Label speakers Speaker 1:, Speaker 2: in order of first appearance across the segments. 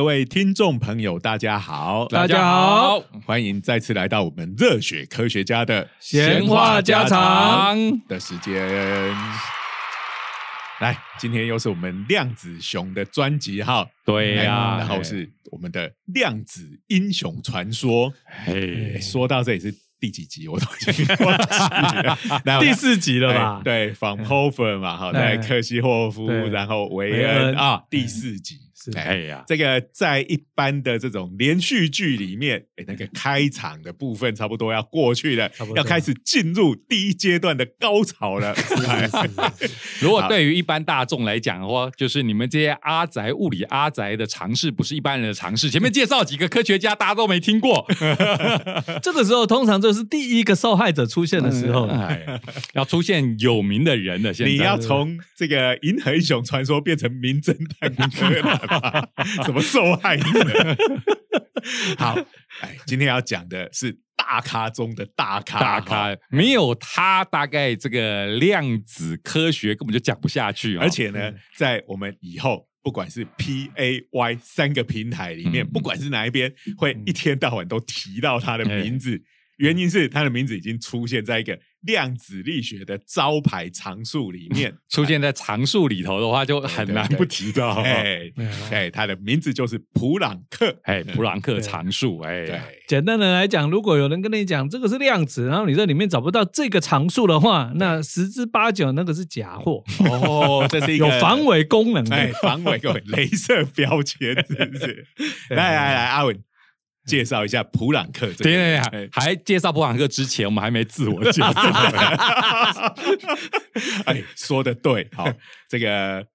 Speaker 1: 各位听众朋友，大家好，
Speaker 2: 大家好，
Speaker 1: 欢迎再次来到我们热血科学家的
Speaker 2: 闲话家常
Speaker 1: 的时间。来，今天又是我们量子熊的专辑哈，
Speaker 2: 对呀，
Speaker 1: 然后是我们的量子英雄传说。嘿，说到这里是。第几集我都已经忘记了，
Speaker 2: 第四集了吧？
Speaker 1: 对，From Hofer 嘛，好，在克西霍夫，然后维恩啊，第四集。哎呀，这个在一般的这种连续剧里面，哎，那个开场的部分差不多要过去了，要开始进入第一阶段的高潮了。
Speaker 2: 如果对于一般大众来讲的话，就是你们这些阿宅物理阿宅的尝试，不是一般人的尝试。前面介绍几个科学家，大家都没听过。
Speaker 3: 这个时候，通常就是第一个受害者出现的时候，哎
Speaker 2: 要出现有名的人了。现在
Speaker 1: 你要从这个银河英雄传说变成名侦探柯 什么受害者？好，哎，今天要讲的是大咖中的大咖，
Speaker 2: 大咖没有他，大概这个量子科学根本就讲不下去。
Speaker 1: 而且呢，在我们以后，不管是 P、A、Y 三个平台里面，不管是哪一边，会一天到晚都提到他的名字。原因是他的名字已经出现在一个量子力学的招牌常数里面，
Speaker 2: 出现在常数里头的话，就很难不提到。
Speaker 1: 哎，哎，它的名字就是普朗克，
Speaker 2: 哎，普朗克常数。哎，
Speaker 3: 简单的来讲，如果有人跟你讲这个是量子，然后你在里面找不到这个常数的话，那十之八九那个是假货。
Speaker 1: 哦，这是一个
Speaker 3: 有防伪功能，
Speaker 1: 哎，防伪功能，镭射标签，是不是？来来来，阿文。介绍一下普朗克。
Speaker 2: 对对对，还介绍普朗克之前，我们还没自我介绍。
Speaker 1: 哎，说的对，好，这个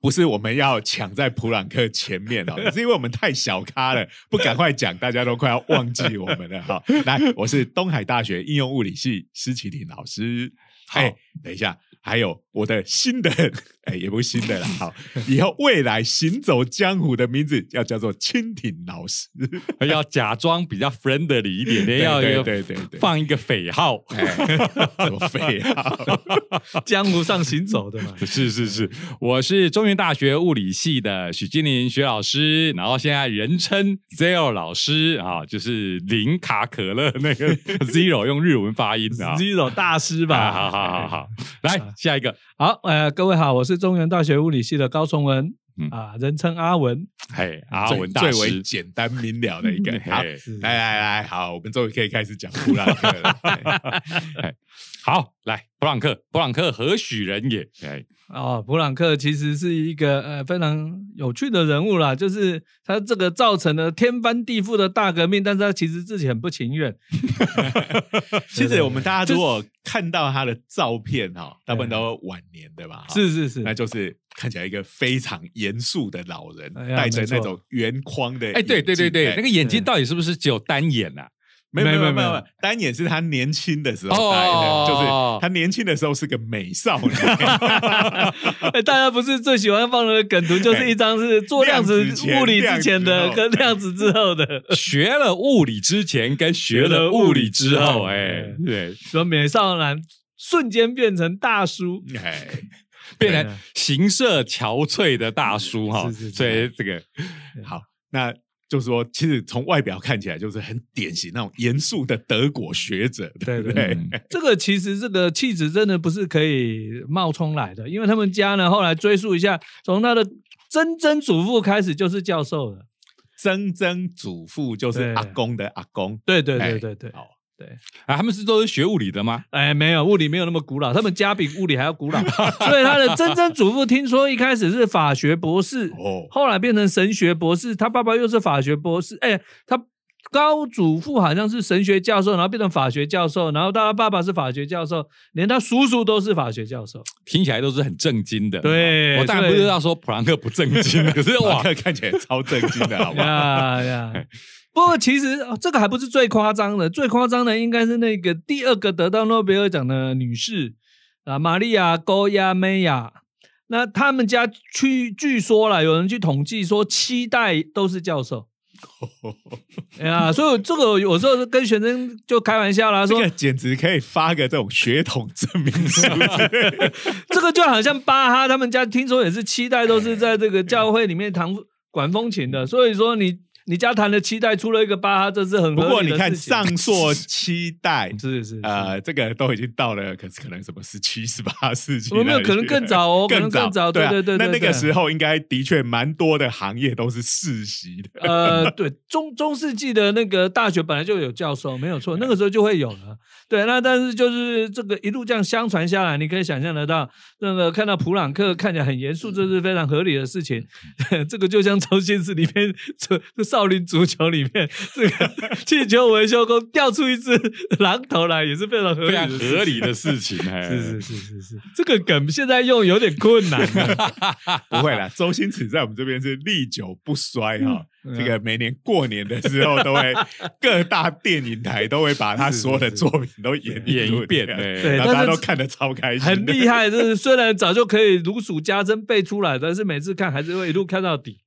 Speaker 1: 不是我们要抢在普朗克前面哦，是因为我们太小咖了，不赶快讲，大家都快要忘记我们了。好，来，我是东海大学应用物理系施启廷老师。好，等一下。还有我的新的，哎，也不是新的了。好，以后未来行走江湖的名字要叫做蜻蜓老师，
Speaker 2: 要假装比较 friendly 一点点，要
Speaker 1: 对对对
Speaker 2: 放一个匪号，
Speaker 1: 什么匪号？
Speaker 3: 江湖上行走的嘛。
Speaker 2: 是是是，我是中原大学物理系的许金林许老师，然后现在人称 Zero 老师啊，就是零卡可乐那个 Zero 用日文发音啊
Speaker 3: ，Zero 大师吧。
Speaker 2: 好好好好，来。下一个。
Speaker 3: 好，呃，各位好，我是中原大学物理系的高崇文，啊，人称阿文，
Speaker 2: 嘿，阿文
Speaker 1: 最为简单明了的一个，好，来来来，好，我们终于可以开始讲普朗克了，
Speaker 2: 好，来，普朗克，普朗克何许人也？哎。
Speaker 3: 哦，普朗克其实是一个呃非常有趣的人物啦，就是他这个造成了天翻地覆的大革命，但是他其实自己很不情愿。
Speaker 1: 其实我们大家如果看到他的照片哈，大部分都晚年对吧？
Speaker 3: 是是是，
Speaker 1: 那就是看起来一个非常严肃的老人，戴着那种圆框的。
Speaker 2: 哎，对对对对，那个眼睛到底是不是只有单眼啊？
Speaker 1: 没有没有没有，单眼是他年轻的时候戴的，就是他年轻的时候是个美少女。
Speaker 3: 大家不是最喜欢放的梗图，就是一张是做量子 物理之前的跟量子之后的，
Speaker 2: 学了物理之前跟学了物理之后，哎，对，
Speaker 3: 说美少男瞬间变成大叔，哎，
Speaker 2: 变成形色憔悴的大叔哈，所以这个
Speaker 1: 好那。就是说，其实从外表看起来就是很典型那种严肃的德国学者，对不对？
Speaker 3: 这个其实这个气质真的不是可以冒充来的，因为他们家呢，后来追溯一下，从他的曾曾祖父开始就是教授了，
Speaker 1: 曾曾祖父就是阿公的阿公，
Speaker 3: 对对对对对。对
Speaker 2: 啊，他们是都是学物理的吗？
Speaker 3: 哎，没有，物理没有那么古老，他们家比物理还要古老。所以他的曾曾祖父听说一开始是法学博士，哦，后来变成神学博士。他爸爸又是法学博士，哎，他高祖父好像是神学教授，然后变成法学教授，然后到他爸爸是法学教授，连他叔叔都是法学教授，
Speaker 2: 听起来都是很正经的。
Speaker 3: 对，
Speaker 2: 我当然不知道说普朗克不正经，可是
Speaker 1: 哇，看起来超正经的，好不好？呀 呀。
Speaker 3: 不过，其实这个还不是最夸张的，最夸张的应该是那个第二个得到诺贝尔奖的女士啊，玛利亚·高亚梅亚。那他们家去，据说了，有人去统计说，七代都是教授。哎 呀，所以这个有时候跟学生就开玩笑啦，说
Speaker 1: 简直可以发个这种血统证明书。
Speaker 3: 这个就好像巴哈他们家，听说也是七代都是在这个教会里面弹。管风琴的，所以说你你家谈的期待出了一个八哈，这是很
Speaker 1: 不过你看上硕期待，
Speaker 3: 是是
Speaker 1: 呃，这个都已经到了，可是可能什么十七、十八世纪
Speaker 3: 有没有可能更早哦 可能
Speaker 1: 更
Speaker 3: 更早
Speaker 1: 对啊。
Speaker 3: 对对
Speaker 1: 那那个时候应该的确蛮多的行业都是世袭的，
Speaker 3: 呃，对，中中世纪的那个大学本来就有教授，没有错，那个时候就会有了。对，那但是就是这个一路这样相传下来，你可以想象得到，那个看到普朗克看起来很严肃，这是非常合理的事情。这个就像周星驰里面这这少林足球里面 这个气球维修工掉出一只狼头来，也是非常合理的事情
Speaker 2: 合理的事情，哎。
Speaker 3: 是是是是。是，这个梗现在用有点困难了。
Speaker 1: 不会啦。周星驰在我们这边是历久不衰哈，
Speaker 3: 嗯
Speaker 1: 这个每年过年的时候都会各大电影台都会把他所有的作品都演
Speaker 2: 演一遍对
Speaker 1: 大家都看得超开心，
Speaker 3: 很厉。害，就是虽然早就可以如数家珍背出来，但是每次看还是会一路看到底，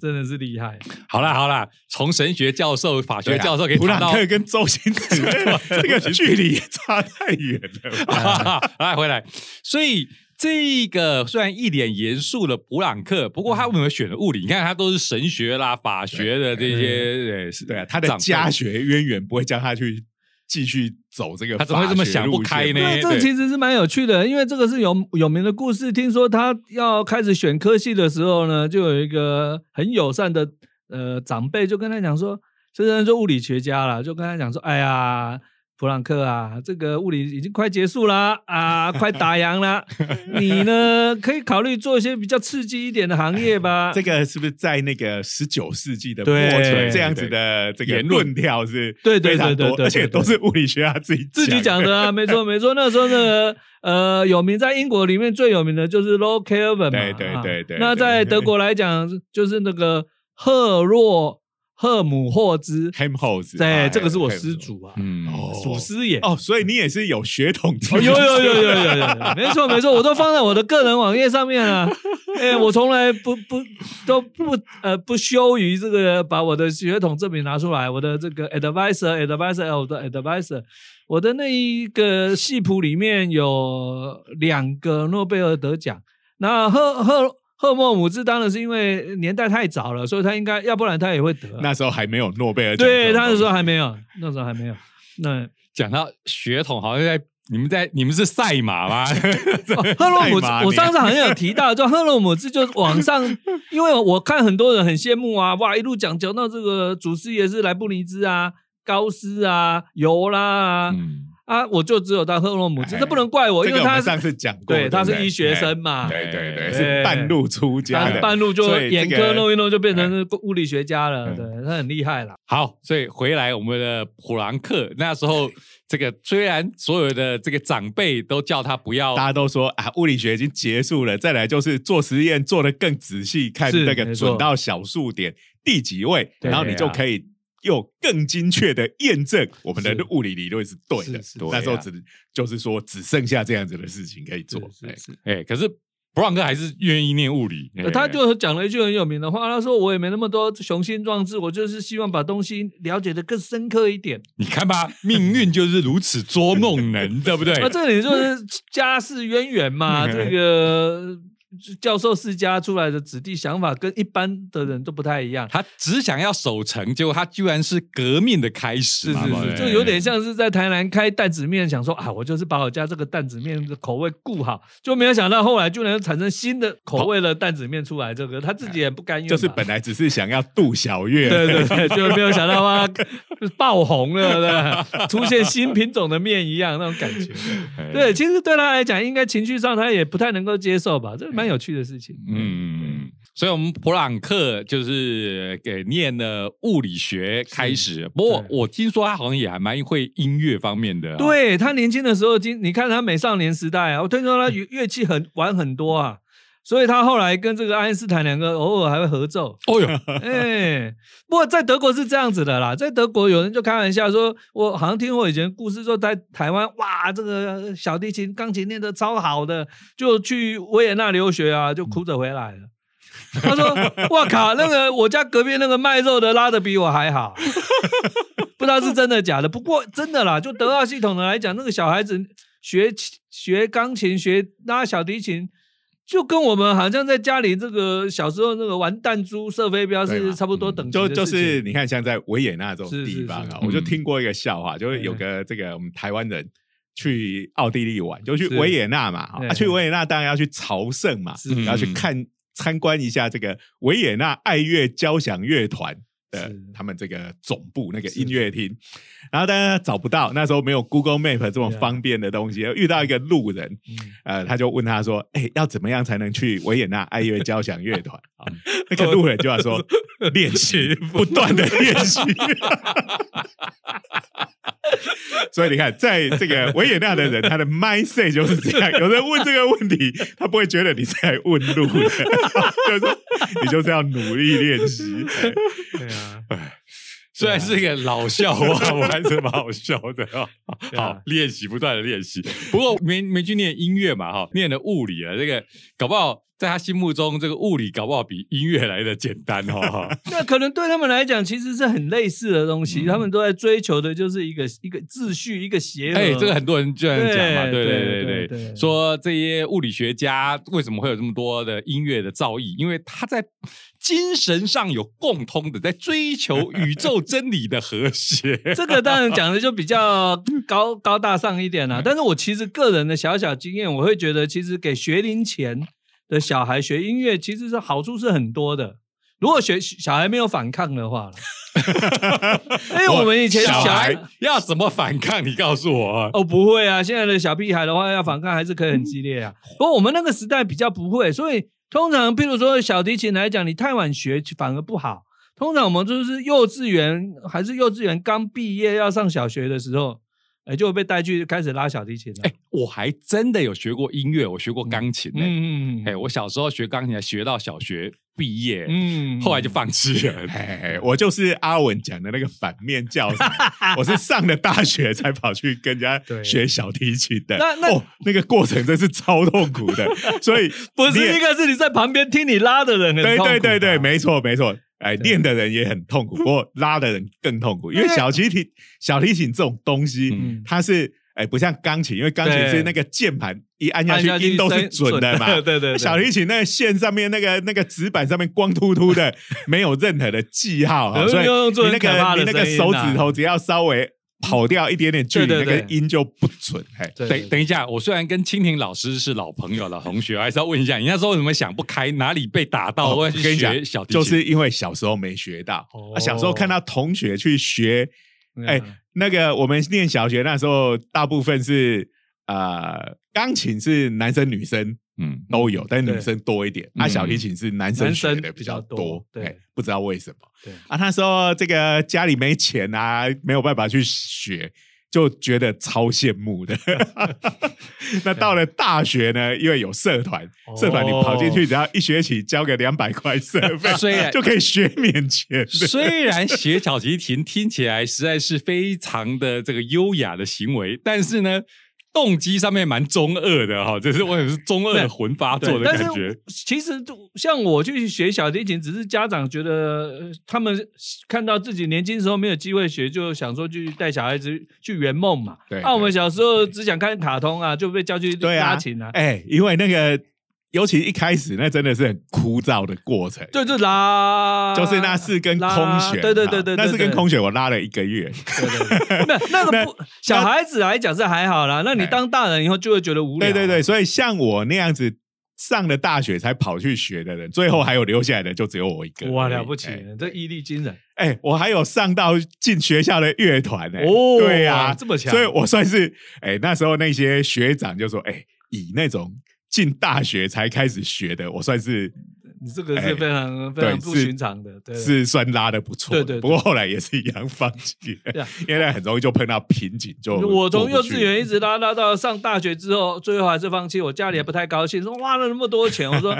Speaker 3: 真的是厉害。
Speaker 2: 好啦好啦，从神学教授、法学教授可以
Speaker 1: 普
Speaker 2: 谈到
Speaker 1: 朗克跟周星驰 这个距离差太远了吧。
Speaker 2: 来回来，所以这个虽然一脸严肃的普朗克，不过他为什么选了物理？你看他都是神学啦、法学的这些，对
Speaker 1: 对啊，他的家学渊源不会叫他去继续走这个，
Speaker 2: 他怎么会这么想不开呢
Speaker 3: 对，这个其实是蛮有趣的，因为这个是有有名的故事。听说他要开始选科系的时候呢，就有一个很友善的呃长辈就跟他讲说，这个人就物理学家了，就跟他讲说，哎呀。普朗克啊，这个物理已经快结束啦，啊，快打烊啦。你呢，可以考虑做一些比较刺激一点的行业吧。
Speaker 1: 这个是不是在那个十九世纪的末
Speaker 3: 对
Speaker 1: 期这样子的这个
Speaker 2: 言论
Speaker 1: 论调是
Speaker 3: 对对对对对
Speaker 1: 而且都是物理学家自己
Speaker 3: 自己讲的啊，没错没错。那时候呢，呃，有名在英国里面最有名的就是 Lord Kelvin 嘛，
Speaker 1: 对对
Speaker 3: 啊
Speaker 1: 对对
Speaker 3: 那在德国来讲，就是那个赫洛赫姆霍兹对，
Speaker 1: 哎
Speaker 3: 这个是我师祖啊，祖师爷。
Speaker 1: 哦，所以你也是有血统
Speaker 3: 有有有有有有有，没错没错，我都放在我的个人网页上面了。哎，我从来不不都不呃不羞于这个把我的血统证明拿出来，我的这个 advisor advisor 我的 advisor，我的那一个系谱里面有两个诺贝尔得奖。那赫赫赫莫姆兹当然是因为年代太早了，所以他应该要不然他也会得啊。
Speaker 1: 那时候还没有诺贝尔奖，
Speaker 3: 对，他那时候还没有，那时候还没有。那
Speaker 2: 讲到血统，好像在你们在你们是赛马吗？
Speaker 3: 哦 赫洛姆兹，我上次好像有提到，就赫洛姆兹，就网上，因为我看很多人很羡慕啊，哇，一路讲讲到这个祖师爷是莱布尼兹啊、高斯啊、尤拉啊，
Speaker 2: 嗯，
Speaker 3: 啊，我就只有到赫洛姆兹，
Speaker 1: 哎
Speaker 3: 这不能怪我，因为他
Speaker 1: 上次讲过，
Speaker 3: 对他是医学生嘛，
Speaker 1: 对对对，
Speaker 2: 哎
Speaker 1: 是半路出家的，
Speaker 3: 半路就眼
Speaker 1: 个
Speaker 3: 科弄一弄就变成物理学家了，
Speaker 1: 嗯
Speaker 3: 对他很厉害了。
Speaker 2: 好，所以回来我们的普朗克那时候，这个虽然所有的这个长辈都叫他不要
Speaker 1: 大家都说啊，物理学已经结束了，再来就是做实验做的更仔细，看
Speaker 3: 是
Speaker 1: 那个准到小数点第几位，然后你就可以又更精确的验证我们的物理理论是对的那时候只就是说只剩下这样子的事情可以做。哎
Speaker 3: 是是
Speaker 2: 哎，可是普朗克还是愿意念物理，哎
Speaker 3: 他就讲了一句很有名的话，他说：“我也没那么多雄心壮志，我就是希望把东西了解的更深刻一点。
Speaker 2: 你看吧，命运就是如此捉弄人，对不对？
Speaker 3: 那这里就是家世渊源嘛，
Speaker 2: 嗯
Speaker 3: 这个教授世家出来的子弟想法跟一般的人都不太一样。
Speaker 2: 他只想要守成，结果他居然是革命的开始嘛，
Speaker 3: 是是是，就有点像是在台南开担子面，想说啊，我就是把我家这个担子面的口味顾好，就没有想到后来就能产生新的口味的担子面出来。这个他自己也不甘愿，
Speaker 1: 就是本来只是想要杜小月，
Speaker 3: 对对对，就没有想到哇爆红了，对，出现新品种的面一样那种感觉。
Speaker 2: 哎
Speaker 3: 对，其实对他来讲，应该情绪上他也不太能够接受吧，这蛮有趣的事情。
Speaker 2: 嗯，所以我们普朗克就是给念了物理学开始，不过我听说他好像也还蛮会音乐方面的、，
Speaker 3: 对他年轻的时候，今你看他美少年时代啊，我听说他乐乐器很玩很多啊，所以他后来跟这个爱因斯坦两个偶尔还会合奏。
Speaker 2: 哦哟，
Speaker 3: 哎，不过在德国是这样子的啦，在德国有人就开玩笑说，我好像听过以前故事说，在台湾哇，这个小提琴、钢琴练得超好的，就去维也纳留学啊，就哭着回来了。他说：“哇靠，那个我家隔壁那个卖肉的拉的比我还好，不知道是真的假的。不过真的啦，就德奥系统的来讲，那个小孩子学学钢琴、学拉小提琴，就跟我们好像在家里这个小时候那个玩弹珠、射飞镖是差不多等级
Speaker 1: 就就是你看，像在维也纳这种地方啊，
Speaker 2: 是
Speaker 1: 我就
Speaker 2: 嗯。
Speaker 1: 听过一个笑话，就是有个这个我们台湾人去奥地利玩，就去维也纳嘛，啊去维也纳当然要去朝圣嘛，
Speaker 3: 是
Speaker 1: 然后去
Speaker 2: 嗯。
Speaker 1: 看参观一下这个维也纳爱乐交响乐团。的他们这个总部那个音乐厅，然后大家找不到，那时候没有 Google Map 这种
Speaker 3: 对啊
Speaker 1: 方便的东西，遇到一个路人，
Speaker 3: 嗯
Speaker 1: 呃，他就问他说：“哎、要怎么样才能去维也纳 爱乐交响乐团？”啊，那个路人就要说：“ 练习，不断的练习。”所以你看，在这个维也纳的人，他的 mindset 就是这样。有人问这个问题，他不会觉得你是来问路的，就是说你就是要努力练习。
Speaker 3: 对啊，
Speaker 2: 虽然是一个老笑话，我还是蛮好笑的啊 好，练习不断的练习。不过没没去念音乐嘛，哈，念的物理啊，这个搞不好在他心目中，这个物理搞不好比音乐来的简单哦。哈
Speaker 3: 那可能对他们来讲，其实是很类似的东西。
Speaker 2: 嗯
Speaker 3: 他们都在追求的就是一个一个秩序，一个协和。
Speaker 2: 哎，这个很多人这样讲嘛，对
Speaker 3: 对
Speaker 2: 对
Speaker 3: 对
Speaker 2: 对
Speaker 3: 对对
Speaker 2: 说这些物理学家为什么会有这么多的音乐的造诣？因为他在精神上有共通的，在追求宇宙 真理的和谐。
Speaker 3: 这个当然讲的就比较高高大上一点啦、但是我其实个人的小小经验，我会觉得，其实给学龄前的小孩学音乐，其实是好处是很多的。如果学小孩没有反抗的话啦因 为我们以前
Speaker 2: 小
Speaker 3: 孩
Speaker 2: 要怎么反抗？你告诉我啊。
Speaker 3: 哦，不会啊！现在的小屁孩的话，要反抗还是可以很激烈啊。不过我们那个时代比较不会，所以通常，譬如说小提琴来讲，你太晚学反而不好。通常我们就是幼稚园还是幼稚园刚毕业要上小学的时候，哎，就会被带去开始拉小提琴了。
Speaker 2: 哎，我还真的有学过音乐，我学过钢琴呢。
Speaker 3: 嗯
Speaker 2: 哎，我小时候学钢琴，还学到小学毕业，
Speaker 3: 嗯
Speaker 2: 后来就放弃了。
Speaker 1: 哎，我就是阿文讲的那个反面教材，我是上了大学才跑去跟人家学小提琴的。
Speaker 3: 那那
Speaker 1: 哦，那个过程真是超痛苦的，所以
Speaker 3: 不是
Speaker 1: 练
Speaker 3: 一个是你在旁边听你拉的人很
Speaker 1: 对
Speaker 3: 痛苦
Speaker 1: 对对对，
Speaker 3: 吧
Speaker 1: 没错没错。哎，练的人也很痛苦，不过拉的人更痛苦，因为小提琴小提琴这种东西，
Speaker 2: 嗯。
Speaker 1: 它是哎不像钢琴，因为钢琴是那个键盘一按下
Speaker 3: 按下去
Speaker 1: 去音都是准的嘛。
Speaker 3: 对对对
Speaker 1: 小提琴那个线上面那个那个纸板上面光秃秃的，没有任何的记号啊，所以你那个你那个手指头只要稍微跑掉一点点距离，
Speaker 3: 对对对
Speaker 1: 那个音就不准。哎，
Speaker 3: 对
Speaker 2: 等等一下，我虽然跟蜻蜓老师是老朋友、老同学，还是要问一下，你那时候为什么想不开？哪里被打到？
Speaker 1: 哦我
Speaker 2: 我
Speaker 1: 跟你讲
Speaker 2: 小，
Speaker 1: 就是因为小时候没学到，啊，小时候看到同学去学，哎
Speaker 3: 嗯
Speaker 1: 那个我们念小学那时候，大部分是呃钢琴是男生女生
Speaker 2: 嗯，
Speaker 1: 都有，但是女生多一点。啊，
Speaker 2: 嗯
Speaker 1: 小提琴是男生学的比较
Speaker 3: 多
Speaker 1: 多，
Speaker 3: 对
Speaker 1: 哎不知道为什么。
Speaker 3: 对
Speaker 1: 啊，他说这个家里没钱啊，没有办法去学，就觉得超羡慕的。那到了大学呢，因为有社团，
Speaker 3: 哦
Speaker 1: 社团你跑进去，只要一学期交个两百块社 费，
Speaker 2: 虽然
Speaker 1: 就可以学免钱的。
Speaker 2: 虽然学小提琴听起来实在是非常的这个优雅的行为，但是呢，动机上面蛮中二的哈，就是我也是中二的魂发作的感觉。
Speaker 3: 其实就像我去学小提琴，只是家长觉得呃他们看到自己年轻时候没有机会学，就想说去带小孩子去圆梦嘛。
Speaker 1: 对
Speaker 3: 那、我们小时候只想看卡通啊，就被叫去拉琴啊。
Speaker 1: 哎、因为那个，尤其一开始那真的是很枯燥的过程。
Speaker 3: 对，就拉，
Speaker 1: 就是那四根空
Speaker 3: 拉
Speaker 1: 弦，
Speaker 3: 对对对对，
Speaker 1: 那四根空
Speaker 3: 弦，
Speaker 1: 我拉了一个月。
Speaker 3: 对对对，那那个不，小孩子来讲是还好啦。那你
Speaker 1: 哎
Speaker 3: 当大人以后就会觉得无聊。
Speaker 1: 对对对，，所以像我那样子上了大学才跑去学的人，最后还有留下来的就只有我一个。
Speaker 3: 哇，了不起
Speaker 1: 哎，
Speaker 3: 这毅力惊人。
Speaker 1: 哎、我还有上到进学校的乐团呢。
Speaker 3: 哦
Speaker 1: 对呀、
Speaker 3: 这么强
Speaker 1: 所以我算是哎、那时候那些学长就说，哎、以那种进大学才开始学的，我算是
Speaker 3: 你这个
Speaker 1: 哎
Speaker 3: 是非常非常不寻常的，对。
Speaker 1: 是算拉的不错的。
Speaker 3: 对对对
Speaker 1: 不过后来也是一样放弃 因为很容易就碰到瓶颈，就
Speaker 3: 我从幼稚园一直拉拉到上大学之后，最后还是放弃。我家里也不太高兴，说花了那么多钱。我说，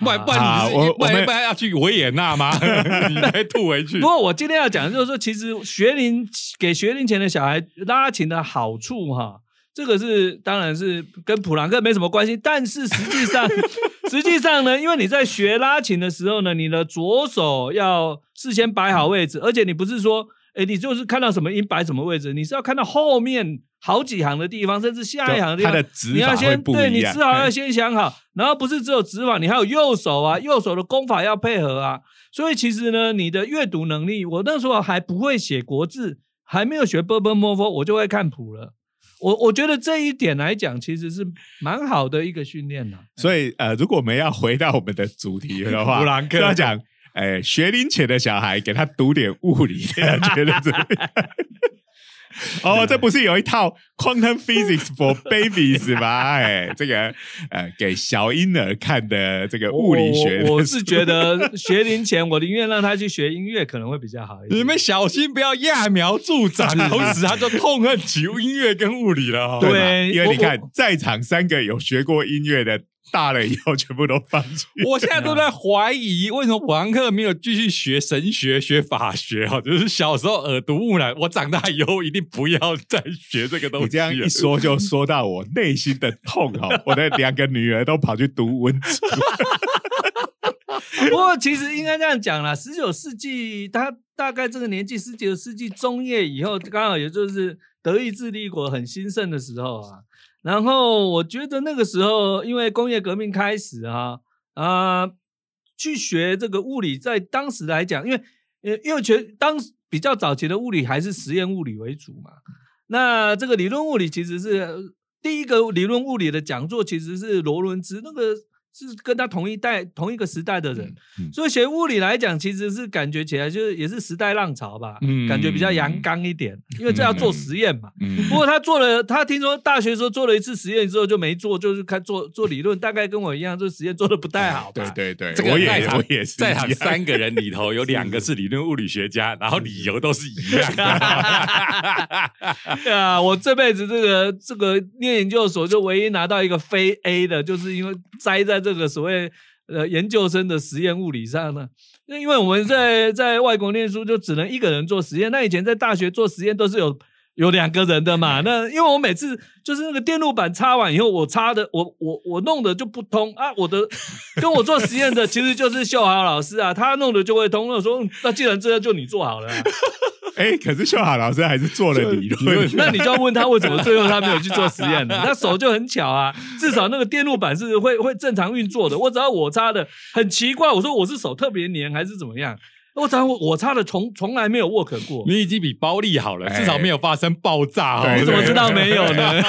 Speaker 2: 不然不然
Speaker 1: 啊
Speaker 2: 你是
Speaker 1: 我我们
Speaker 2: 不然不然要去维也纳吗？你还吐回去
Speaker 3: 不？过我今天要讲的就是说，其实学龄给学龄前的小孩拉琴的好处哈，这个是当然是跟普朗克没什么关系，但是实际上实际上呢，因为你在学拉琴的时候呢，你的左手要事先摆好位置，而且你不是说。哎，你就是看到什么音摆什么位置，你是要看到后面好几行的地方，甚至下一行的地方，
Speaker 1: 它的指法会
Speaker 3: 你要先对你指法要先想好，然后不是只有指法，你还有右手啊，右手的功法要配合啊。所以其实呢，你的阅读能力，我那时候还不会写国字，还没有学 b u r b o n m o r 我就会看谱了。我我觉得这一点来讲，其实是蛮好的一个训练呐。
Speaker 1: 所以呃，如果我们要回到我们的主题的话，
Speaker 2: 布兰克
Speaker 1: 就要讲，哎，学龄前的小孩给他读点物理，觉得怎么样？哦，这不是有一套 quantum physics for babies 吗？哎，这个呃，给小婴儿看的这个物理学
Speaker 3: 我是觉得 学龄前，我宁愿让他去学音乐，可能会比较好一点。
Speaker 2: 你们小心不要揠苗助长，从此他就痛恨起音乐跟物理了、哦。
Speaker 3: 对
Speaker 1: 因为你看，在场三个有学过音乐的，大了以后全部都放弃。
Speaker 2: 我现在都在怀疑，为什么普朗克没有继续学神学、学法学？哈，就是小时候耳濡目染，我长大以后一定不要再学这个东西
Speaker 1: 这样一说，就说到我内心的痛哈！我的两个女儿都跑去读文组，
Speaker 3: 不过其实应该这样讲啦，十九世纪他大概这个年纪，十九世纪中叶以后，刚好也就是德意志帝国很兴盛的时候啊。然后我觉得那个时候，因为工业革命开始啊，啊、去学这个物理，在当时来讲，因为呃，因为全当比较早期的物理还是实验物理为主嘛。那这个理论物理其实是第一个理论物理的讲座，其实是罗伦兹，那个是跟他同一代、同一个时代的人，
Speaker 1: 嗯
Speaker 3: 所以学物理来讲，其实是感觉起来就是也是时代浪潮吧，
Speaker 2: 嗯
Speaker 3: 感觉比较阳刚一点，因为这要做实验嘛。
Speaker 2: 嗯
Speaker 3: 不过他做了，他听说大学时候做了一次实验之后就没做，就是开做做理论，大概跟我一样，这实验做的不太好吧。
Speaker 1: 对对对，
Speaker 2: 这个
Speaker 1: 我也我也是
Speaker 2: 在场三个人里头 有两个是理论物理学家，然后理由都是一样的。
Speaker 3: 对啊，我这辈子这个这个念研究所就唯一拿到一个非 A 的，就是因为栽在这个所谓呃研究生的实验物理上呢。那因为我们在在外国念书，就只能一个人做实验。那以前在大学做实验都是有有两个人的嘛。那因为我每次就是那个电路板插完以后，我插的我我我弄的就不通啊。我的 跟我做实验的其实就是秀豪老师啊，他弄的就会通。那我说嗯那既然这样，就你做好了啊、
Speaker 1: 哎，可是秀好老师还是做了理论，
Speaker 3: 那你就要问他为什么最后他没有去做实验呢？他手就很巧啊，至少那个电路板是会会正常运作的。我只要我插的很奇怪，我说我是手特别黏还是怎么样？我只要我我插的从从来没有 work 过。
Speaker 2: 你已经比包利好了，
Speaker 1: 哎
Speaker 2: 至少没有发生爆炸哦。
Speaker 1: 对
Speaker 3: 我怎么知道没有呢？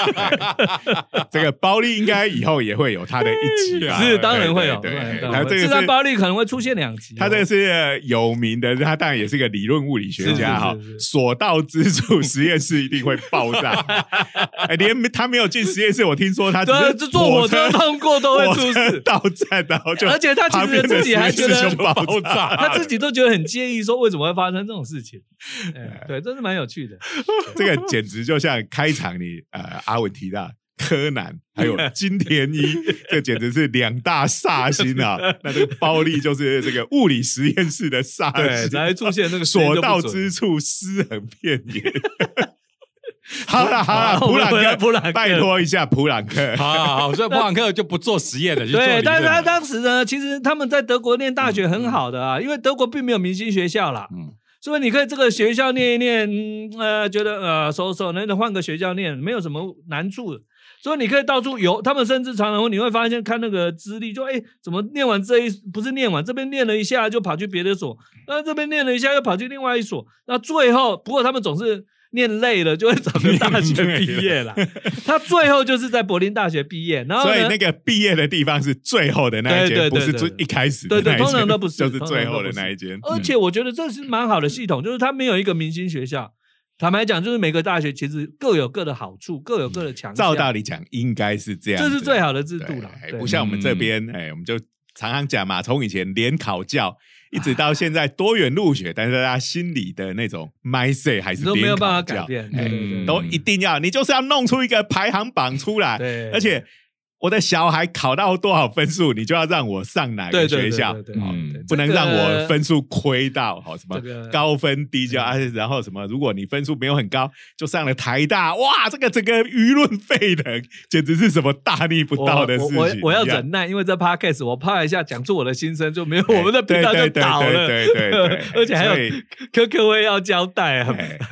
Speaker 1: 这个包利应该以后也会有他的一集啊，
Speaker 3: 是当然会有，
Speaker 1: 对他这个是
Speaker 3: 自然暴力可能会出现两集哦。
Speaker 1: 他这个是有名的，他当然也是个理论物理学家哈所到之处，实验室一定会爆炸。哎，连他没有进实验室，我听说他只
Speaker 3: 对啊，
Speaker 1: 是
Speaker 3: 这坐火车通过都会出事。
Speaker 1: 到站，然后就
Speaker 3: 而且他其实自己还觉得
Speaker 1: 爆炸。
Speaker 3: 他自己都觉得很介意，说为什么会发生这种事情？哎，对，真是蛮有趣的。
Speaker 1: 这个简直就像开场你呃阿文提到柯南还有金田一，这简直是两大煞星啊！那这个暴力就是这个物理实验室的煞
Speaker 3: 对，
Speaker 1: 星，
Speaker 3: 才会出现那个
Speaker 1: 所到之处尸横遍野。好了好了，普朗克，
Speaker 3: 普朗克
Speaker 1: 拜托一下普朗克。
Speaker 2: 好好好，所以 普朗克就不做实验了，
Speaker 3: 对，但是他。当时呢，其实他们在德国念大学很好的啊，因为德国并没有明星学校啦，
Speaker 2: 嗯
Speaker 3: 所以你可以这个学校念一念，嗯呃，觉得呃收收，那换个学校念，没有什么难处的。所以你可以到处游，他们甚至常常你会发现看那个资历，就哎怎么念完这一不是念完这边念了一下就跑去别的所，那这边念了一下又跑去另外一所，那最后不过他们总是念累了就会找个大学毕业啦。他最后就是在柏林大学毕业，然后
Speaker 1: 所以那个毕业的地方是最后的那一间，
Speaker 3: 对对对
Speaker 1: 不是最一开始
Speaker 3: 对对通常都不是
Speaker 1: 就是最后的那一间。
Speaker 3: 而且我觉得这是蛮好的系统，就是它没有一个明星学校。坦白讲，就是每个大学其实各有各的好处，各有各的强项。
Speaker 1: 照道理讲，应该是这样，
Speaker 3: 这是最好的制度
Speaker 1: 对
Speaker 3: 了。
Speaker 1: 不像我们这边，哎，我们就常常讲嘛，从以前联考教一直到现在多元入学，但是大家心里的那种 mindset 还是
Speaker 3: 都没有办法改变，
Speaker 1: 哎
Speaker 3: 对对对
Speaker 2: 嗯
Speaker 1: 都一定要，你就是要弄出一个排行榜出来，而且。我的小孩考到多少分数，你就要让我上哪个学校，不能让我分数亏到好什么高分低就啊，然后什么，如果你分数没有很高，就上了台大，哇，这个整个舆论沸腾，简直是什么大逆不道的事情
Speaker 3: 我我要忍耐，因为这 podcast 我怕一下讲出我的心声，就没有
Speaker 1: 哎
Speaker 3: 我们的频道就倒了，
Speaker 1: 对对对
Speaker 3: 而且还有
Speaker 1: 所以
Speaker 3: QQ 会要交代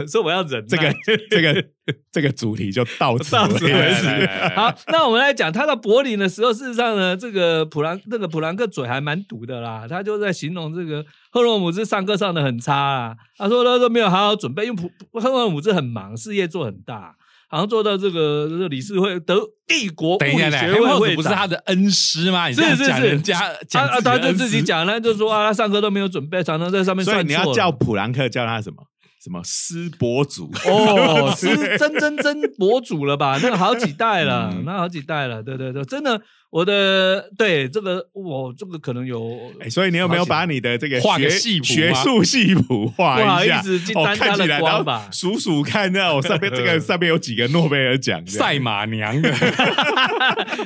Speaker 3: 所以我要忍耐。
Speaker 1: 这个这个这个主题就到此
Speaker 3: 为
Speaker 1: 为
Speaker 3: 止。好，那我们来讲他到柏林的时候，事实上呢，这个普兰那个普兰克嘴还蛮毒的啦，他就在形容这个赫洛姆兹上课上的很差啊，他说他都没有好好准备，因为普赫洛姆兹很忙，事业做很大，好像做到这个这个理事会德帝国物理学会
Speaker 2: 黑帽子不是他的恩师吗？你
Speaker 3: 是是是。
Speaker 2: 讲人家
Speaker 3: 啊
Speaker 2: 讲
Speaker 3: 啊，他就自己讲，他就说啊，他上课都没有准备，常常在上面
Speaker 1: 所以你要叫普兰克叫他什么什么师博主
Speaker 3: 哦，师真真真博主了吧？那个好几代了，
Speaker 1: 嗯
Speaker 3: 那好几代了，对对对，真的，我的对这个我这个可能有，
Speaker 1: 哎，所以你有没有把你的这个
Speaker 2: 画个谱
Speaker 1: 学术系谱画
Speaker 3: 不好
Speaker 1: 一下？
Speaker 3: 意思去
Speaker 1: 哦，
Speaker 3: 沾他的
Speaker 1: 看起来然后
Speaker 3: 光吧
Speaker 1: 数数看，那我上面这个上面有几个诺贝尔奖？
Speaker 2: 赛马娘 的，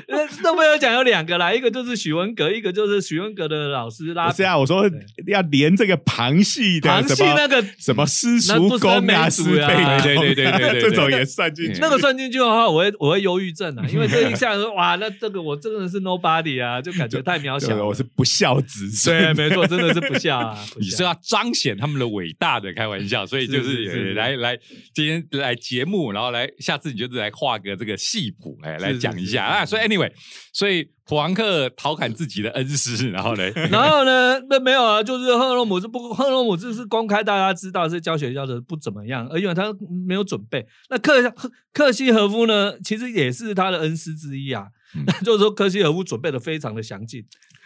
Speaker 3: 那诺贝尔奖有两个啦，一个就是许文革，一个就是许文革的老师拉
Speaker 1: 不是啊，我说要连这个旁系的
Speaker 3: 旁系
Speaker 1: 什么
Speaker 3: 那个
Speaker 1: 什么师
Speaker 3: 那不
Speaker 1: 叔公啊、
Speaker 3: 生梅
Speaker 1: 师
Speaker 3: 祖呀
Speaker 1: 辈公
Speaker 2: 对对对对对对
Speaker 1: 这种也算进去。
Speaker 3: 那个算进去的话，我会我会忧郁症啊，因为这一下说哇，那这个我真的是 nobody 啊，就感觉太渺小。
Speaker 1: 我是不孝子
Speaker 3: 对，
Speaker 1: 孙。
Speaker 3: 没错，真的是不孝啊。不
Speaker 2: 你是要彰显他们的伟大的，开玩笑，所以就是来来今天来节目，然后来下次你就是来画个这个戏谱，哎，来讲一下啊。所以 anyway，所以普朗克调侃自己的恩师，然后呢，
Speaker 3: 然后呢，那没有啊，就是赫洛姆是不，赫洛姆这是公开大家知道是教学教的不怎么样，而因为他没有准备。那克克西和夫呢，其实也是他的恩师之一啊，
Speaker 2: 嗯
Speaker 3: 就是说科西尔夫准备的非常的详尽。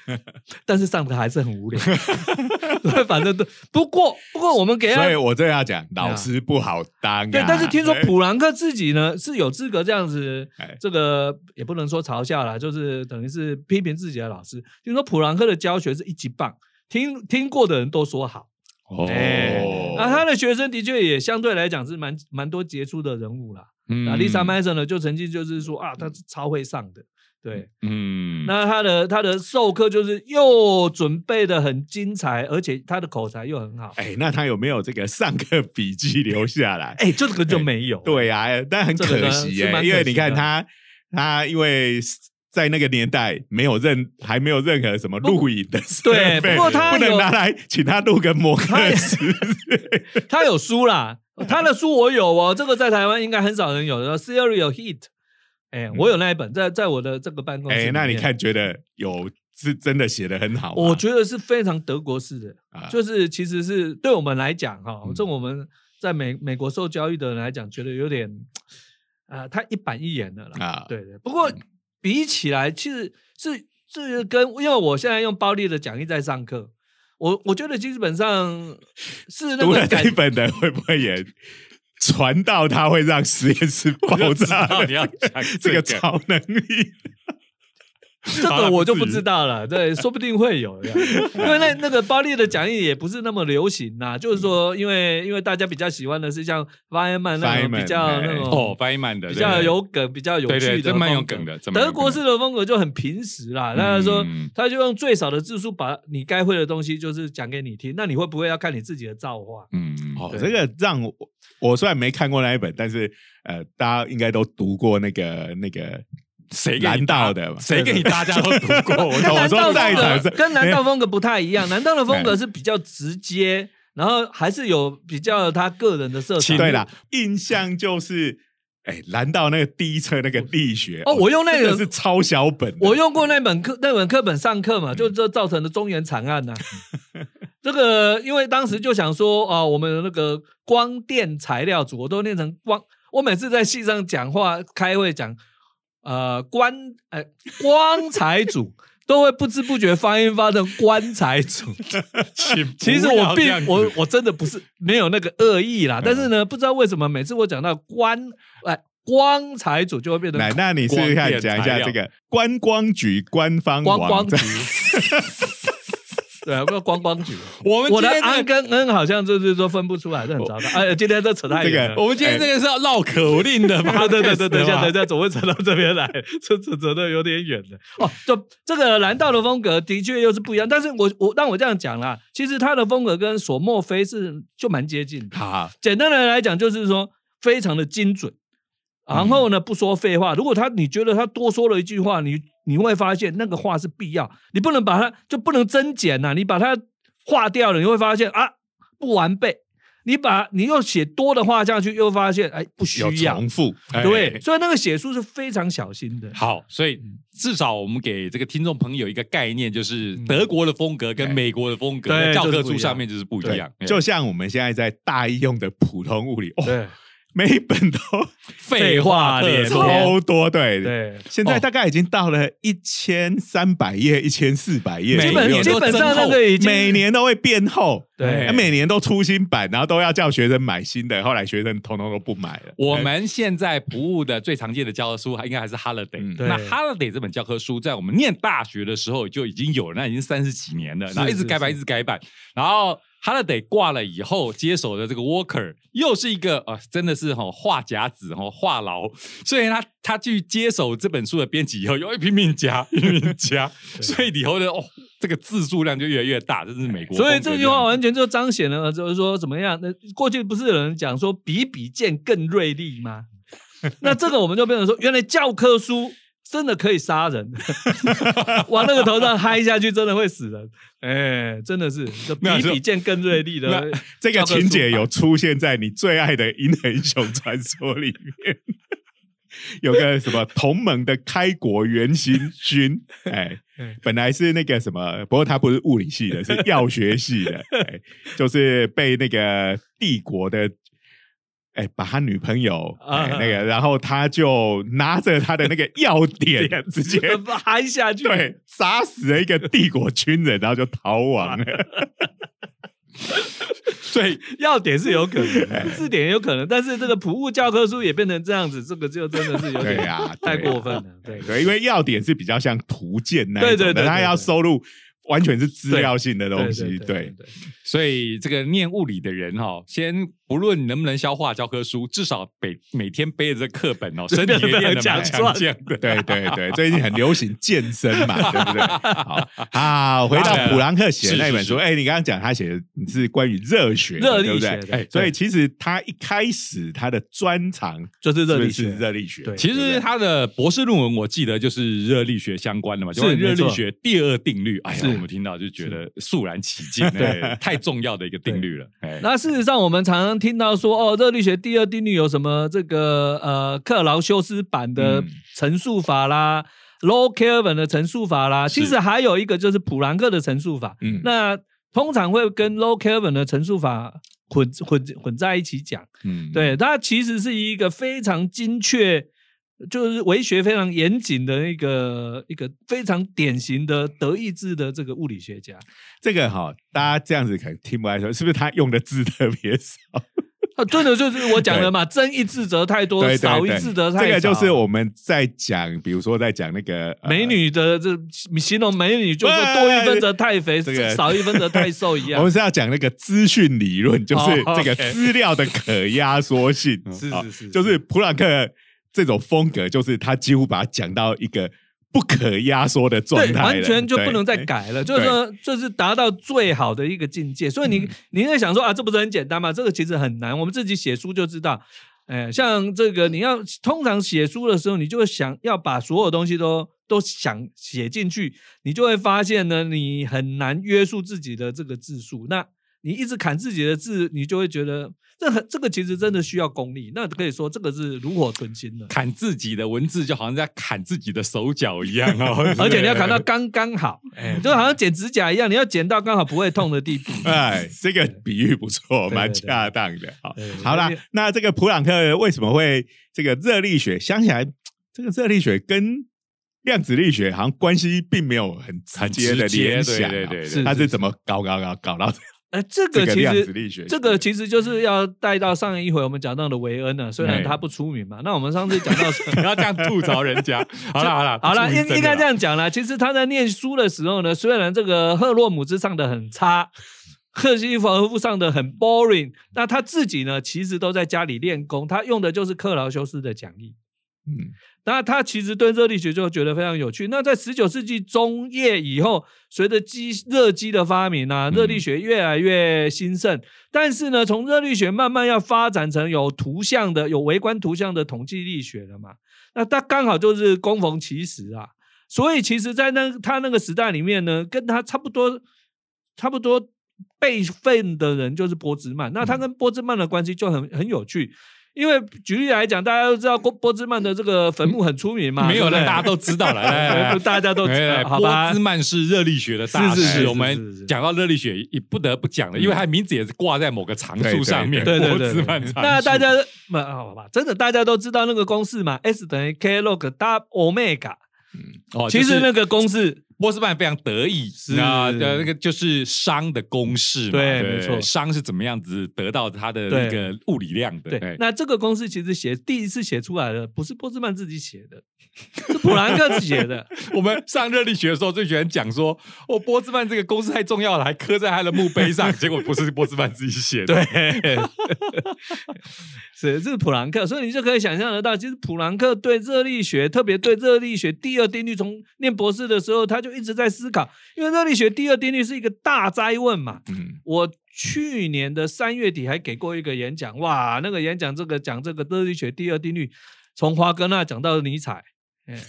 Speaker 3: 但是上的还是很无聊，对，反正都不过不过我们给他
Speaker 1: 所以我这样讲，老师不好当啊。
Speaker 3: 对，但是听说普朗克自己呢是有资格这样子
Speaker 1: 哎，
Speaker 3: 这个也不能说嘲笑啦，就是等于是批评自己的老师。听说普朗克的教学是一级棒，听听过的人都说好。
Speaker 1: 哦
Speaker 3: 哎那他的学生的确也相对来讲是蛮蛮多杰出的人物啦。
Speaker 2: 嗯
Speaker 3: 那 a s o n 呢，就曾经就是说啊，他是超会上的。对，
Speaker 2: 嗯，
Speaker 3: 那他的他的授课就是又准备的很精彩，而且他的口才又很好。
Speaker 1: 哎，那他有没有这个上课笔记留下来？
Speaker 3: 哎，这个就没有。
Speaker 1: 对呀、但很可惜耶、
Speaker 3: 是蛮可
Speaker 1: 因为你看他，他因为在那个年代没有任还没有任何什么录影的设
Speaker 3: 对
Speaker 1: 备
Speaker 3: 不过他有
Speaker 1: 不能拿来请他录个模特
Speaker 3: 他有书啦，他的书我有哦，这个在台湾应该很少人有的《Serial Hit》。哎，我有那一本，在在我的这个办公室。
Speaker 1: 哎、那你，看觉得有是真的写的很好？
Speaker 3: 我觉得是非常德国式的，
Speaker 1: 啊
Speaker 3: 就是其实是对我们来讲哈
Speaker 1: 嗯，
Speaker 3: 这我们在美美国受教育的人来讲，觉得有点啊、太一板一眼的了啦。
Speaker 1: 啊，
Speaker 3: 对对，不过比起来，其实是是跟因为我现在用暴力的讲义在上课，我我觉得基本上是那
Speaker 1: 读了这一本的会不会也传到他会让实验室爆炸
Speaker 2: 你要讲
Speaker 1: 这个
Speaker 2: 这个
Speaker 1: 超能力？
Speaker 3: 这个我就不知道了，对，说不定会有的，因为那那个巴利的讲义也不是那么流行呐、就是说，因为因为大家比较喜欢的是像 Feynman 那种比较
Speaker 1: 哎
Speaker 3: 那种
Speaker 2: 哦，翻译曼的，
Speaker 3: 比较有梗、比较有趣的
Speaker 2: 这蛮有梗的
Speaker 3: 德国式的风格就很平实啦。那他说
Speaker 2: 嗯，
Speaker 3: 他就用最少的字数把你该会的东西就是讲给你听，那你会不会要看你自己的造化？
Speaker 2: 嗯，
Speaker 1: 哦，
Speaker 3: 对
Speaker 1: 这个让我我虽然没看过那一本，但是呃，大家应该都读过那个那个
Speaker 2: 谁给你
Speaker 1: 蓝道的
Speaker 2: 谁给你大家都读过？
Speaker 3: 南道风
Speaker 1: 在场是
Speaker 3: 格跟南道风格不太一样，南道的风格
Speaker 1: 哎
Speaker 3: 是比较直接，然后还是有比较他个人的色彩。
Speaker 1: 对啦，印象就是，哎，难道那个第一册那个力学
Speaker 3: 哦我用那个
Speaker 1: 是超小本，
Speaker 3: 我用过那本课那本课本上课嘛，就这造成的中原惨案呐、这个因为当时就想说啊、我们的那个光电材料组，我都念成光。我每次在戏上讲话、开会讲，呃，棺呃光材组，都会不知不觉发音发成棺材组。其实我并我我真的不是没有那个恶意啦，但是呢，不知道为什么每次我讲到棺哎光材组就会变成
Speaker 1: 来，那你试
Speaker 2: 一下
Speaker 1: 讲一下这个观光局官方
Speaker 3: 观光
Speaker 1: 网站
Speaker 3: 局。对啊，不是观光局。
Speaker 2: 我们
Speaker 3: 我的
Speaker 2: 今天这
Speaker 3: 安跟恩好像就是说分不出来，这很糟糕。哎，今天这扯太远了。
Speaker 2: 我们今天这个是要绕口令的吗？
Speaker 3: 啊，对对对，等一下，等一
Speaker 2: 下，
Speaker 3: 下，怎么会扯到这边来？这扯扯的有点远了。哦，就这个蓝道的风格的确又是不一样，但是我我让我这样讲啦，其实他的风格跟索莫菲是就蛮接近的。
Speaker 1: 好，
Speaker 3: 简单的来讲，就是说非常的精准，然后呢不说废话。如果他你觉得他多说了一句话，你你会发现那个话是必要，你不能把它就不能增减呐、你把它划掉了，你会发现啊不完备。你把你又写多的话下去，又发现哎不需
Speaker 1: 有
Speaker 3: 要。
Speaker 1: 重复，哎
Speaker 3: 对，所以那个写书是非常小心的。
Speaker 2: 好，所以
Speaker 3: 嗯
Speaker 2: 至少我们给这个听众朋友一个概念，就是德国的风格跟
Speaker 1: 哎
Speaker 2: 美国的风格教科书上面就是不一
Speaker 1: 对
Speaker 2: 样，，
Speaker 1: 就像我们现在在大一用的普通物理，哦，
Speaker 3: 对
Speaker 1: 每一本都
Speaker 2: 废话。
Speaker 1: 超多，对。
Speaker 3: 对，
Speaker 1: 现在大概已经到了一千三百页、一千四百页
Speaker 2: 每
Speaker 3: 基本基本上那个已经
Speaker 1: 每年都会变厚，
Speaker 3: 对
Speaker 1: 哎每年都出新版，然后都要叫学生买新的，后来学生通通都不买了。
Speaker 2: 我们现在服务的最常见的教科书，还应该还是 Holiday。那 Holiday 这本教科书，在我们念大学的时候就已经有了，那已经三十几年了，然后一直改版，一直改版。然后 Holiday 挂了以后，接手的这个 Walker 又是一个呃，真的是哈、话匣子哈、话痨，所以他他去接手这本书的编辑以后，又拼命加，拼命加，所以以后的哦，这个字数量就越来越大，这是美国。
Speaker 3: 所以这句话完全就彰显了，就是说怎么样？那过去不是有人讲说比比剑更锐利吗？那这个我们就变成说，原来教科书真的可以杀人，往那个头上嗨下去，真的会死人。哎，真的是，就比比剑更锐利的
Speaker 1: 那这个情节有出现在你最爱的《银河英雄传说》里面，有个什么同盟的开国元勋军，哎
Speaker 3: 嗯，
Speaker 1: 本来是那个什么，不过他不是物理系的，是药学系的，哎，就是被那个帝国的。哎，把他女朋友那个，然后他就拿着他的那个药 点，直接
Speaker 3: 拍下去。
Speaker 1: 对杀死了一个帝国军人，然后就逃亡了。
Speaker 2: 所以
Speaker 3: 要点是有可能，字典也有可能，但是这个普物教科书也变成这样子，这个就真的是有点
Speaker 1: 对呀
Speaker 3: 太过分了。对
Speaker 1: 对，因为要点是比较像图鉴那一
Speaker 3: 对
Speaker 1: 种的，它
Speaker 3: 对对对对
Speaker 1: 要收录完全是资料性的东西。
Speaker 3: 对对
Speaker 1: 对，
Speaker 3: 对，
Speaker 2: 所以这个念物理的人哈、先不论你能不能消化教科书，至少每每天背着这课本哦，身体也练得蛮强健的。
Speaker 1: 对对对，最近很流行健身嘛，对不对？好，好，回到普朗克写的那本书，
Speaker 2: 是
Speaker 1: 哎，你刚刚讲他写的是关于热学，
Speaker 3: 热力？学
Speaker 1: 哎，所以其实他一开始他的专长
Speaker 3: 就是热力学
Speaker 1: 热力学，
Speaker 3: 对
Speaker 2: 其实他的博士论文我记得就是热力学相关的嘛，就是热力学第二定律。哎呀，我们听到就觉得肃然起敬，对太重要的一个定律了。哎，
Speaker 3: 那事实上，我们常常听到说，哦，热力学第二定律有什么这个呃克劳修斯版的
Speaker 1: 嗯
Speaker 3: 陈述法啦、low Kelvin 的陈述法啦，其实还有一个就是普朗克的陈述法。
Speaker 1: 嗯
Speaker 3: 那通常会跟 low Kelvin 的陈述法混混混在一起讲。
Speaker 1: 嗯，
Speaker 3: 对，它其实是一个非常精确，就是为学非常严谨的一个一个非常典型的德意志的这个物理学家。
Speaker 1: 这个哈，大家这样子可能听不来说，是不是他用的字特别少？
Speaker 3: 啊，真的就是我讲的嘛，增一字则太多，
Speaker 1: 对对
Speaker 3: 少一
Speaker 1: 对
Speaker 3: 字则太少。
Speaker 1: 这个就是我们在讲，比如说在讲那个呃
Speaker 3: 美女的这形容美女，就说
Speaker 1: 喂
Speaker 3: 多一分则太肥，
Speaker 1: 这个
Speaker 3: 少一分则太瘦一样
Speaker 1: 我们。是要讲那个资讯理论，就是
Speaker 3: 哦
Speaker 1: 这个资料的可压缩性。啊
Speaker 3: 是是是
Speaker 1: 就是普朗克这种风格，就是他几乎把它讲到一个不可压缩的状
Speaker 3: 对，
Speaker 1: 态，
Speaker 3: 完全就不能再。改了，就是说，就是达到最好的一个境界。所以你
Speaker 1: 嗯
Speaker 3: 你在想说啊，这不是很简单吗？这个其实很难，我们自己写书就知道。哎，像这个，你要通常写书的时候，你就会想要把所有东西都都想写进去，你就会发现呢，你很难约束自己的这个字数。那你一直砍自己的字，你就会觉得这很这个其实真的需要功力。那可以说这个是炉火纯青的，
Speaker 2: 砍自己的文字就好像在砍自己的手脚一样哦，
Speaker 3: 而且你要砍到 刚刚好，哎，就好像剪指甲一样，你要剪到刚好不会痛的地步。
Speaker 1: 哎，这个比喻不错，蛮恰当的。好好啦，那这个普朗克为什么会这个热力学？想起来，这个热力学跟量子力学好像关系并没有很直接的联
Speaker 2: 对对对对
Speaker 3: 是
Speaker 1: 它是怎么搞搞搞搞到
Speaker 3: 呃，这
Speaker 1: 这个
Speaker 3: 其实这个其实就是要带到上一回我们讲到的维恩呢，虽然
Speaker 2: 哎
Speaker 3: 他不出名嘛，那我们上次讲到
Speaker 2: 不要这样吐槽人家。好了好了
Speaker 3: 好了，应应该这
Speaker 2: 啦
Speaker 3: 样讲啦。其实他在念书的时候呢，虽然这个赫洛姆兹上的很差，赫西弗夫上的很 boring，那他自己呢，其实都在家里练功，他用的就是克劳修斯的讲义。
Speaker 1: 嗯
Speaker 3: 那他其实对热力学就觉得非常有趣。那在十九世纪中叶以后，随着机热机的发明啊，
Speaker 1: 嗯
Speaker 3: 热力学越来越兴盛。但是呢，从热力学慢慢要发展成有图像的、有微观图像的统计力学了嘛。那他刚好就是供逢其时啊。所以其实，在那他那个时代里面呢，跟他差不多、差不多辈分的人就是波兹曼。那他跟波兹曼的关系就很很有趣。因为举例来讲，大家都知道波波兹曼的这个坟墓很出名嘛，
Speaker 2: 没有了，大家都知道了。
Speaker 3: 大家都知
Speaker 2: 哎
Speaker 3: 道，好吧
Speaker 2: 波兹？曼是热力学的大师，
Speaker 3: 是是是是
Speaker 2: 我们讲到热力学也不得不讲了，因为他名字也是挂在某个常数上面。
Speaker 3: 对对对对
Speaker 2: 波兹曼。
Speaker 3: 那大家那好吧？真的大家都知道那个公式嘛，S 等于 K log 大 omega。
Speaker 2: 哦，
Speaker 3: 其实那个公式
Speaker 2: 波斯曼非常得意，
Speaker 3: 是
Speaker 2: 那呃那个就是熵的公式嘛，
Speaker 3: 对没错
Speaker 2: 熵是怎么样子得到它的那个物理量的？
Speaker 3: 对
Speaker 2: 哎，
Speaker 3: 那这个公式其实写第一次写出来的不是波斯曼自己写的，是普朗克写的。
Speaker 2: 我们上热力学的时候最喜欢讲说，哦，波斯曼这个公式太重要了，还刻在他的墓碑上，结果不是波斯曼自己写的。
Speaker 3: 对，是这是普朗克，所以你就可以想象得到，其实普朗克对热力学，特别对热力学第二定律，从念博士的时候他就一直在思考，因为热力学第二定律是一个大灾问嘛。
Speaker 1: 嗯
Speaker 3: 我去年的三月底还给过一个演讲，哇，那个演讲这个讲这个热力学第二定律，从华格纳讲到尼采，哎。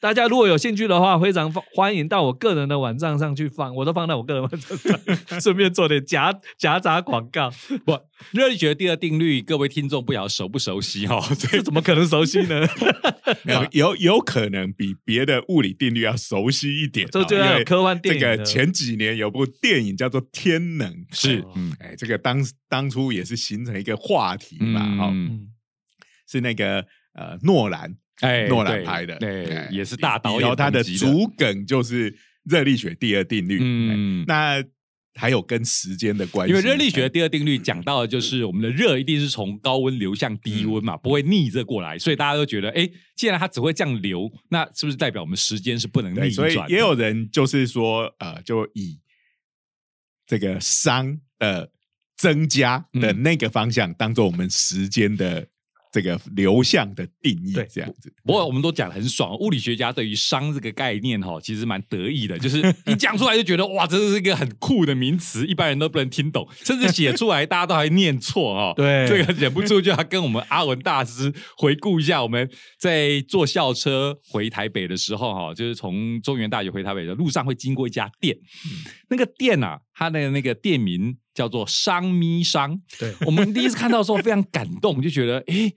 Speaker 3: 大家如果有兴趣的话，非常欢迎到我个人的网站上去放，我都放在我个人网站上，顺便做点夹夹杂广告。
Speaker 2: 不，热力学第二定律，各位听众不晓熟不熟悉哈、哦？
Speaker 3: 这怎么可能熟悉呢？
Speaker 1: 有有有可能比别的物理定律要熟悉一点，
Speaker 3: 这就要有科幻电影
Speaker 1: 这个前几年有部电影叫做《天能》，
Speaker 2: 是
Speaker 3: 哦，
Speaker 2: 嗯
Speaker 1: 哎，这个当当初也是形成一个话题嘛，哈、
Speaker 2: 嗯，
Speaker 3: 嗯，
Speaker 1: 是那个呃诺兰
Speaker 2: 哎，
Speaker 1: 诺兰
Speaker 2: 对
Speaker 1: 拍的，
Speaker 2: 对
Speaker 1: 哎，
Speaker 2: 也是大导演
Speaker 1: 然后他的主梗就是热力学第二定律，
Speaker 2: 嗯
Speaker 1: 哎那还有跟时间的关系，
Speaker 2: 因为热力学第二定律讲到的就是我们的热一定是从高温流向低温
Speaker 1: 嗯
Speaker 2: 嘛，不会逆着过来，所以大家都觉得，哎，既然它只会这样流，那是不是代表我们时间是不能，逆转？
Speaker 1: 所以也有人就是说，呃，就以这个熵的增加的
Speaker 2: 嗯。
Speaker 1: 那个方向当做我们时间的这个流向的定义
Speaker 3: 对，
Speaker 1: 这样子。
Speaker 2: 不过我们都讲的很爽，物理学家对于熵这个概念哈，其实蛮得意的，就是一讲出来就觉得哇，这是一个很酷的名词，一般人都不能听懂，甚至写出来大家都还念错哦。
Speaker 3: 对
Speaker 2: 这个忍不住就要跟我们阿文大师回顾一下，我们在坐校车回台北的时候哈，就是从中原大学回台北的路上会经过一家店，那个店啊，它的那个店名叫做商咪商。
Speaker 3: 对，
Speaker 2: 我们第一次看到的时候非常感动，就觉得诶。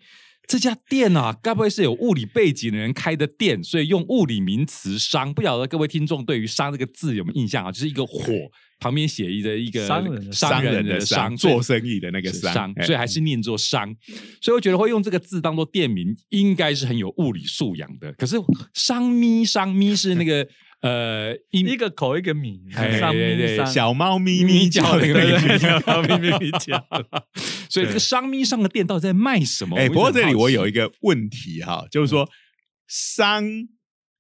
Speaker 2: 这家店啊，该不会是有物理背景的人开的店，所以用物理名词“商”。不晓得各位听众对于“商”这个字有没有印象啊？就是一个火旁边写一个一个
Speaker 3: 商人的
Speaker 2: 商人的
Speaker 1: 商，做生意的那个商，
Speaker 2: 所以还是念作商。所以我觉得会用这个字当做店名，应该是很有物理素养的。可是商咪商咪是那个呃一
Speaker 3: 一个口一个米，
Speaker 2: 对对
Speaker 3: 咪上
Speaker 1: 小猫咪咪叫的那
Speaker 3: 对对对
Speaker 1: 个。
Speaker 3: 小咪咪咪叫。
Speaker 2: 所以这个商咪上的店到底在卖什么？
Speaker 1: 哎，不过这里我有一
Speaker 2: 个
Speaker 1: 个问题哈，就是说“商”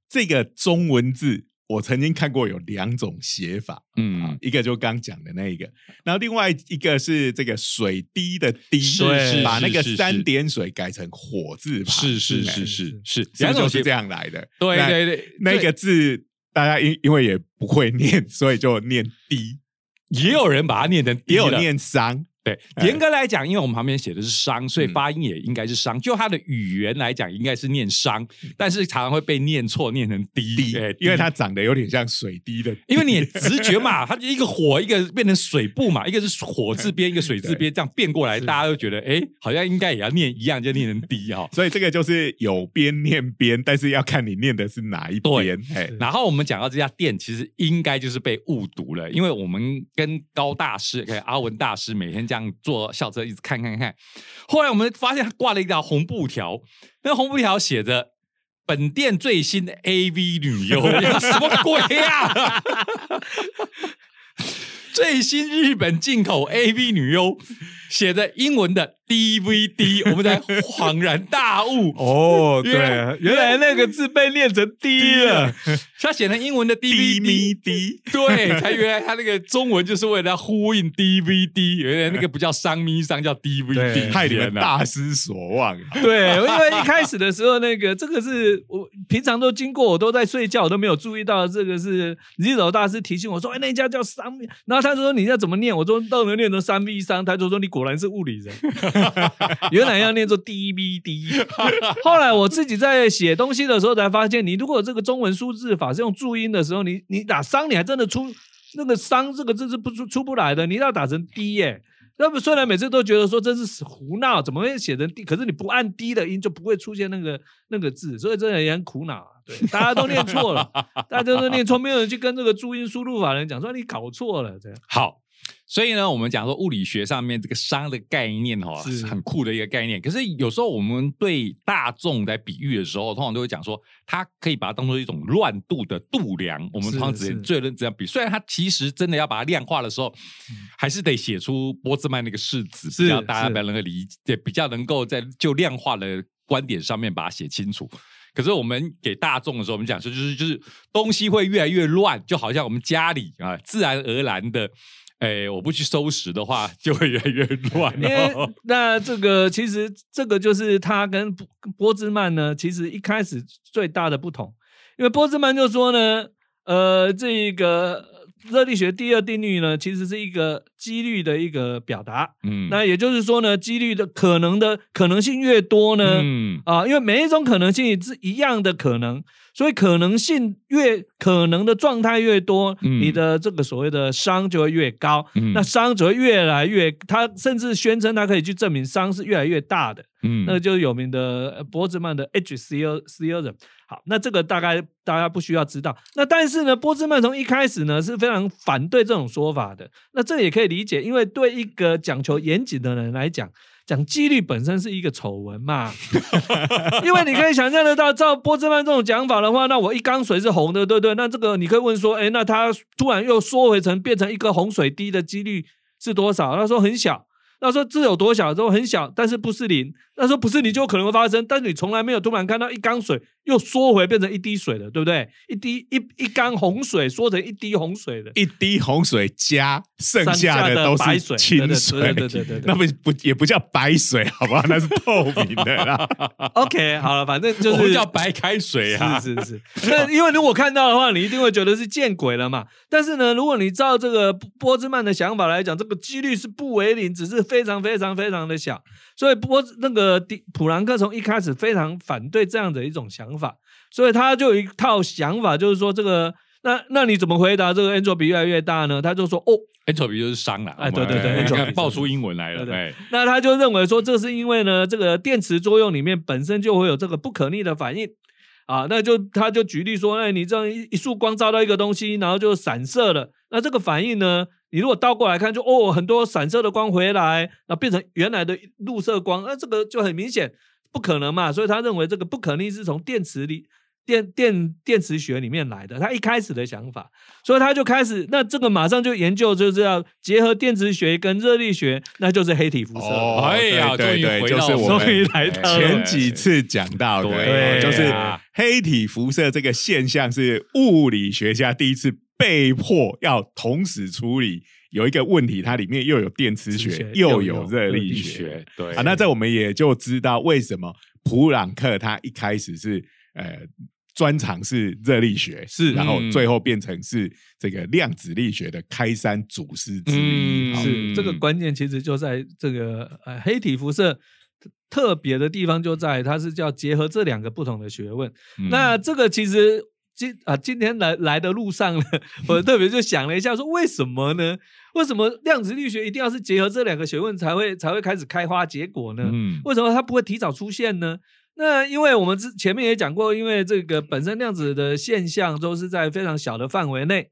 Speaker 1: 这个中文字，我曾经看过有两种写法。啊
Speaker 2: 嗯，
Speaker 1: 一个就刚讲的那一个，然后另外一个是这个水滴的滴，
Speaker 2: 是
Speaker 3: 是
Speaker 1: 把那个三点水改成火字旁，
Speaker 2: 是是
Speaker 1: 哎
Speaker 2: 是是是，
Speaker 1: 两种是这样来的？
Speaker 2: 对对对，
Speaker 1: 那个字大家因因为也不会念，所以就念 “d”，，
Speaker 2: 也有人把它念成低
Speaker 1: 也有念商，
Speaker 2: 对，
Speaker 1: 哎
Speaker 2: 严格来讲，因为我们旁边写的是商，所以
Speaker 1: 嗯
Speaker 2: 发音也应该是商。就它的语言来讲，应该是念商，但是常常会被念错，念成滴。
Speaker 1: 滴
Speaker 2: 哎，
Speaker 1: 因为它长得有点像水滴的滴，
Speaker 2: 因为你直觉嘛，它就一个火，一个变成水部嘛，一个是火字边，一个水字边，这样变过来，大家都觉得，哎，好像应该也要念一样，就念成滴哈。
Speaker 1: 所以这个就是有边念边，但是要看你念的是哪一边。哎，
Speaker 2: 然后我们讲到这家店，其实应该就是被误读了，因为我们跟高大师、跟阿文大师每天这样坐校车一直看看看，后来我们发现他挂了一条红布条，那红布条写着。本店最新 AV 女优，什么鬼呀、最新日本进口 AV 女优写的英文的 DVD，我们才恍然大悟。
Speaker 3: 哦，
Speaker 2: 对
Speaker 3: 原来那个字被念成 D 了。
Speaker 2: 他写成英文的 DVD，对，才原来他那个中文就是为了要呼应 DVD，原来那个不叫商咪商，叫 DVD，
Speaker 3: 对
Speaker 1: 害你们大失所望。
Speaker 3: 对，因为一开始的时候，那个这个是我平常都经过，我都在睡觉，我都没有注意到这个是 Zero 大师提醒我说，哎，那家叫三，然后他说你要怎么念？我说都能念成三 V 三，他就说你果然是物理人，原来要念作 DVD。后来我自己在写东西的时候才发现，你如果这个中文输字法是用注音的时候，你你打商，你还真的出那个商这个字是不出出不来的，你一定要打成 D 耶。那么虽然每次都觉得说这是胡闹，怎么会写成 D？可是你不按 D 的音就不会出现那个那个字，所以真的也很苦恼啊。对，大家都念错了，大家都念错，没有人去跟这个注音输入法人讲说你搞错了这样。
Speaker 2: 好，所以呢，我们讲说物理学上面这个熵的概念哈、哦，
Speaker 3: 是
Speaker 2: 是很酷的一个概念。可是有时候我们对大众在比喻的时候，通常都会讲说，它可以把它当做一种乱度的度量。我们通常只
Speaker 3: 是
Speaker 2: 最认这样比，虽然它其实真的要把它量化的时候，还是得写出波兹曼那个式子，
Speaker 3: 是
Speaker 2: 比较大家比较能够理解，比较能够在就量化的观点上面把它写清楚。可是我们给大众的时候，我们讲说就是就是东西会越来越乱，就好像我们家里啊，自然而然的，哎，我不去收拾的话，就会越来越乱、
Speaker 3: 因。那这个其实这个就是他跟波波兹曼呢，其实一开始最大的不同，因为波兹曼就说呢，呃，这个热力学第二定律呢，其实是一个几率的一个表达。
Speaker 2: 嗯
Speaker 3: 那也就是说呢，几率的可能的可能性越多呢，
Speaker 2: 嗯
Speaker 3: 啊，因为每一种可能性是一样的可能，所以可能性越可能的状态越多，
Speaker 2: 嗯
Speaker 3: 你的这个所谓的熵就会越高。
Speaker 2: 嗯
Speaker 3: 那熵只会越来越，他甚至宣称他可以去证明熵是越来越大的，
Speaker 2: 嗯
Speaker 3: 那个就是有名的呃波兹曼的 H theorem。好，那这个大概大家不需要知道。那但是呢，波兹曼从一开始呢是非常反对这种说法的。那这也可以理解，因为对一个讲求严谨的人来讲，讲几率本身是一个丑闻嘛。因为你可以想象得到，照波兹曼这种讲法的话，那我一缸水是红的，对不对？那这个你可以问说，哎，那它突然又缩回成变成一个洪水滴的几率是多少？他说很小。那说这有多小？说很小，但是不是零。那说不是你就有可能会发生，但是你从来没有突然看到一缸水又缩回变成一滴水了，对不对？一滴一一缸洪水缩成一滴洪水的，
Speaker 1: 一滴洪水加剩
Speaker 3: 剩
Speaker 1: 下的都是清
Speaker 3: 对
Speaker 1: 水，
Speaker 3: 对对对对对
Speaker 1: 那不不也不叫白水，好不好？那是透明的啦。
Speaker 3: OK，好了，反正就是
Speaker 2: 叫白开水啊。
Speaker 3: 是是是，那因为如果看到的话，你一定会觉得是见鬼了嘛。但是呢，如果你照这个波波兹曼的想法来讲，这个几率是不为零，只是非常非常非常的小。所以波那个迪普朗克从一开始非常反对这样的一种想法，所以他就有一套想法，就是说这个那那你怎么回答这个 entropy 越来越大呢？他就说哦
Speaker 2: ，entropy 就是熵了。
Speaker 3: 哎对对对
Speaker 2: 你看爆出英文来了。
Speaker 3: 对那他就认为说，这是因为呢，这个电磁作用里面本身就会有这个不可逆的反应啊，那就他就举例说，哎，你这样一一束光照到一个东西，然后就散射了，那这个反应呢，你如果倒过来看，就哦，很多散射的光回来，那变成原来的入射光，那这个就很明显不可能嘛，所以他认为这个不可逆是从电磁里。电电电磁学里面来的，他一开始的想法，所以他就开始，那这个马上就研究，就是要结合电磁学跟热力学，那就是黑体辐射。
Speaker 1: 哦
Speaker 2: 哎呀
Speaker 1: 对对对，
Speaker 2: 终于回到
Speaker 1: 就是我
Speaker 3: 终于
Speaker 1: 们
Speaker 3: 来到
Speaker 1: 前几次讲到的，
Speaker 2: 对
Speaker 1: 就是
Speaker 2: 啊
Speaker 1: 黑体辐射这个现象是物理学家第一次被迫要同时处理。有一个问题，它里面又有电磁学
Speaker 3: 磁学，
Speaker 1: 又
Speaker 3: 又有
Speaker 1: 有热力学。
Speaker 2: 对
Speaker 1: 啊，那这我们也就知道为什么普朗克他一开始是呃专长是热力学，
Speaker 3: 是
Speaker 1: 然后
Speaker 2: 嗯
Speaker 1: 最后变成是这个量子力学的开山祖师之一。
Speaker 3: 是这个关键，其实就在这个呃黑体辐射特别的地方就在它是叫结合这两个不同的学问。
Speaker 2: 嗯
Speaker 3: 那这个其实今啊今天来来的路上呢，我特别就想了一下，说为什么呢？为什么量子力学一定要是结合这两个学问才会才会开始开花结果呢？
Speaker 2: 嗯
Speaker 3: 为什么它不会提早出现呢？那因为我们之前面也讲过，因为这个本身量子的现象都是在非常小的范围内，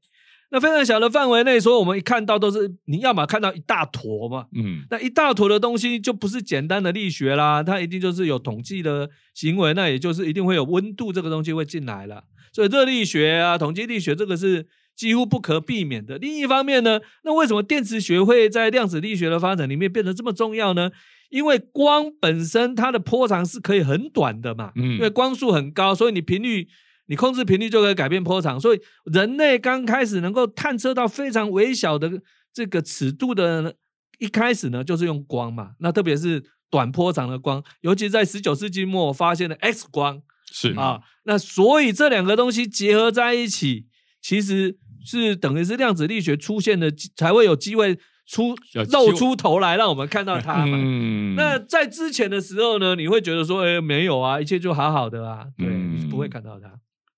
Speaker 3: 那非常小的范围内，所以我们一看到都是你要么看到一大坨嘛，
Speaker 2: 嗯
Speaker 3: 那一大坨的东西就不是简单的力学啦，它一定就是有统计的行为，那也就是一定会有温度这个东西会进来了。所以热力学啊、统计力学这个是几乎不可避免的。另一方面呢，那为什么电磁学会在量子力学的发展里面变得这么重要呢？因为光本身它的波长是可以很短的嘛，
Speaker 2: 嗯
Speaker 3: 因为光速很高，所以你频率。你控制频率就可以改变波长，所以人类刚开始能够探测到非常微小的这个尺度的，一开始呢就是用光嘛。那特别是短波长的光，尤其在十九世纪末发现的 X 光
Speaker 2: 是
Speaker 3: 啊，那所以这两个东西结合在一起，其实是等于是量子力学出现的，才会有机会出露出头来，让我们看到它嘛。
Speaker 2: 嗯
Speaker 3: 那在之前的时候呢，你会觉得说，哎，没有啊，一切就好好的啊，对，
Speaker 2: 嗯
Speaker 3: 你是不会看到它。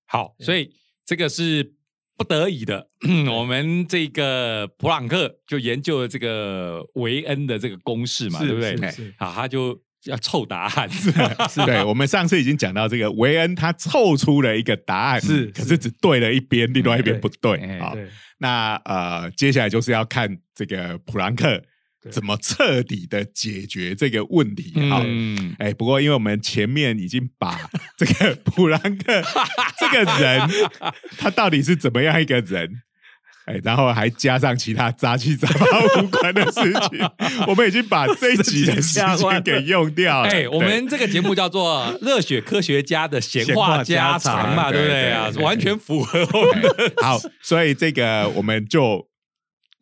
Speaker 2: 好，所以这个是不得已的。我们这个普朗克就研究了这个维恩的这个公式嘛，对不对？
Speaker 3: 是是
Speaker 2: 好，他就要凑答案 是是。
Speaker 1: 对，我们上次已经讲到这个维恩他凑出了一个答案，
Speaker 3: 是
Speaker 1: 可是只对了一边，另外一边不对
Speaker 2: 哎
Speaker 1: 啊。那呃，接下来就是要看这个普朗克怎么彻底的解决这个问题啊。
Speaker 2: 嗯，
Speaker 1: 哎，不过因为我们前面已经把这个普朗克 这个人，他到底是怎么样一个人，哎，然后还加上其他杂七杂八无关的事情，我们已经把这一集的 时间给用掉了。
Speaker 2: 哎，我们这个节目叫做《热血科学家的闲
Speaker 1: 闲话
Speaker 2: 话家
Speaker 1: 家常
Speaker 2: 常》嘛，对不
Speaker 1: 对
Speaker 2: 对啊？完全符合我们
Speaker 1: 好，所以这个我们就。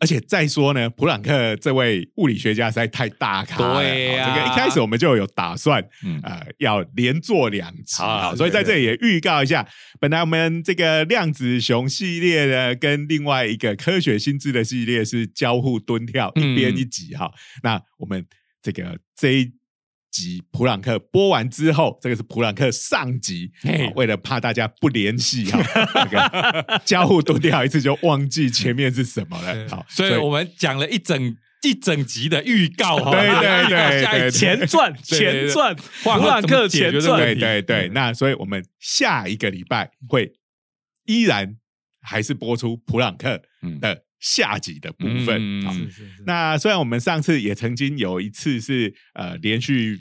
Speaker 1: 而且再说呢，普朗克这位物理学家实在太大咖了。
Speaker 2: 对呀
Speaker 1: 哦这个一开始我们就有打算，
Speaker 2: 嗯
Speaker 1: 呃，要连做两集
Speaker 2: 好
Speaker 1: 啊，所以在这里也预告一下，本来我们这个量子熊系列呢，跟另外一个科学新知的系列是交互蹲跳，
Speaker 2: 嗯
Speaker 1: 一边一集哈。那我们这个这一集普朗克播完之后，这个是普朗克上集，为了怕大家不联系哈，这个交互蹲掉一次就忘记前面是什么了。好，
Speaker 2: 所以我们讲了一整一整集的预告哈，
Speaker 1: 对对对
Speaker 3: 前传，前传，
Speaker 2: 换
Speaker 3: 普朗克前传，
Speaker 1: 对对对，那所以我们下一个礼拜会依然还是播出普朗克
Speaker 2: 嗯
Speaker 1: 的下集的部分。
Speaker 2: 嗯
Speaker 1: 好
Speaker 3: 是是是
Speaker 1: 那虽然我们上次也曾经有一次是呃连续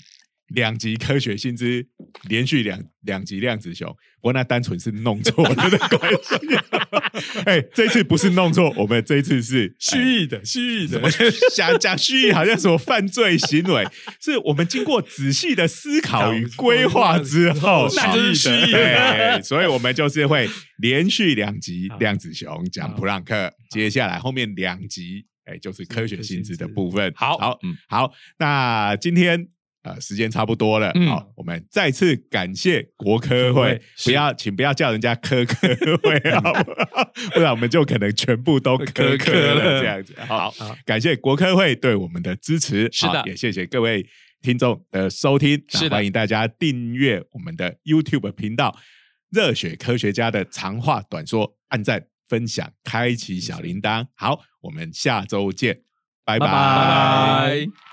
Speaker 1: 两集科学新知，连续两两集量子熊，不过那单纯是弄错了的关系。哎，这次不是弄错，我们这一次是
Speaker 3: 蓄意的，蓄意的
Speaker 1: 讲讲蓄意，好像什么犯罪行为？是我们经过仔细的思考与规划之后，
Speaker 3: 那就是蓄意的
Speaker 1: 对，所以我们就是会连续两集量子熊讲普朗克，接下来后面两集，哎，就是科学性质的部分。
Speaker 2: 好
Speaker 1: 好，
Speaker 2: 嗯
Speaker 1: 好，那今天。呃，时间差不多了，
Speaker 2: 嗯。
Speaker 1: 好，我们再次感谢国科会
Speaker 3: 会，
Speaker 1: 不要，请不要叫人家科科会，好不然我们就可能全部都科科了，这样子。好，
Speaker 3: 好
Speaker 1: 感谢国科会对我们的支持，
Speaker 2: 是的
Speaker 1: 好也谢谢各位听众的收听，
Speaker 2: 是的
Speaker 1: 欢迎大家订阅我们的 YouTube 频道“热血科学家”的长话短说，按赞、分享、开启小铃铛。好，我们下周见，拜
Speaker 3: 拜。
Speaker 2: 拜拜。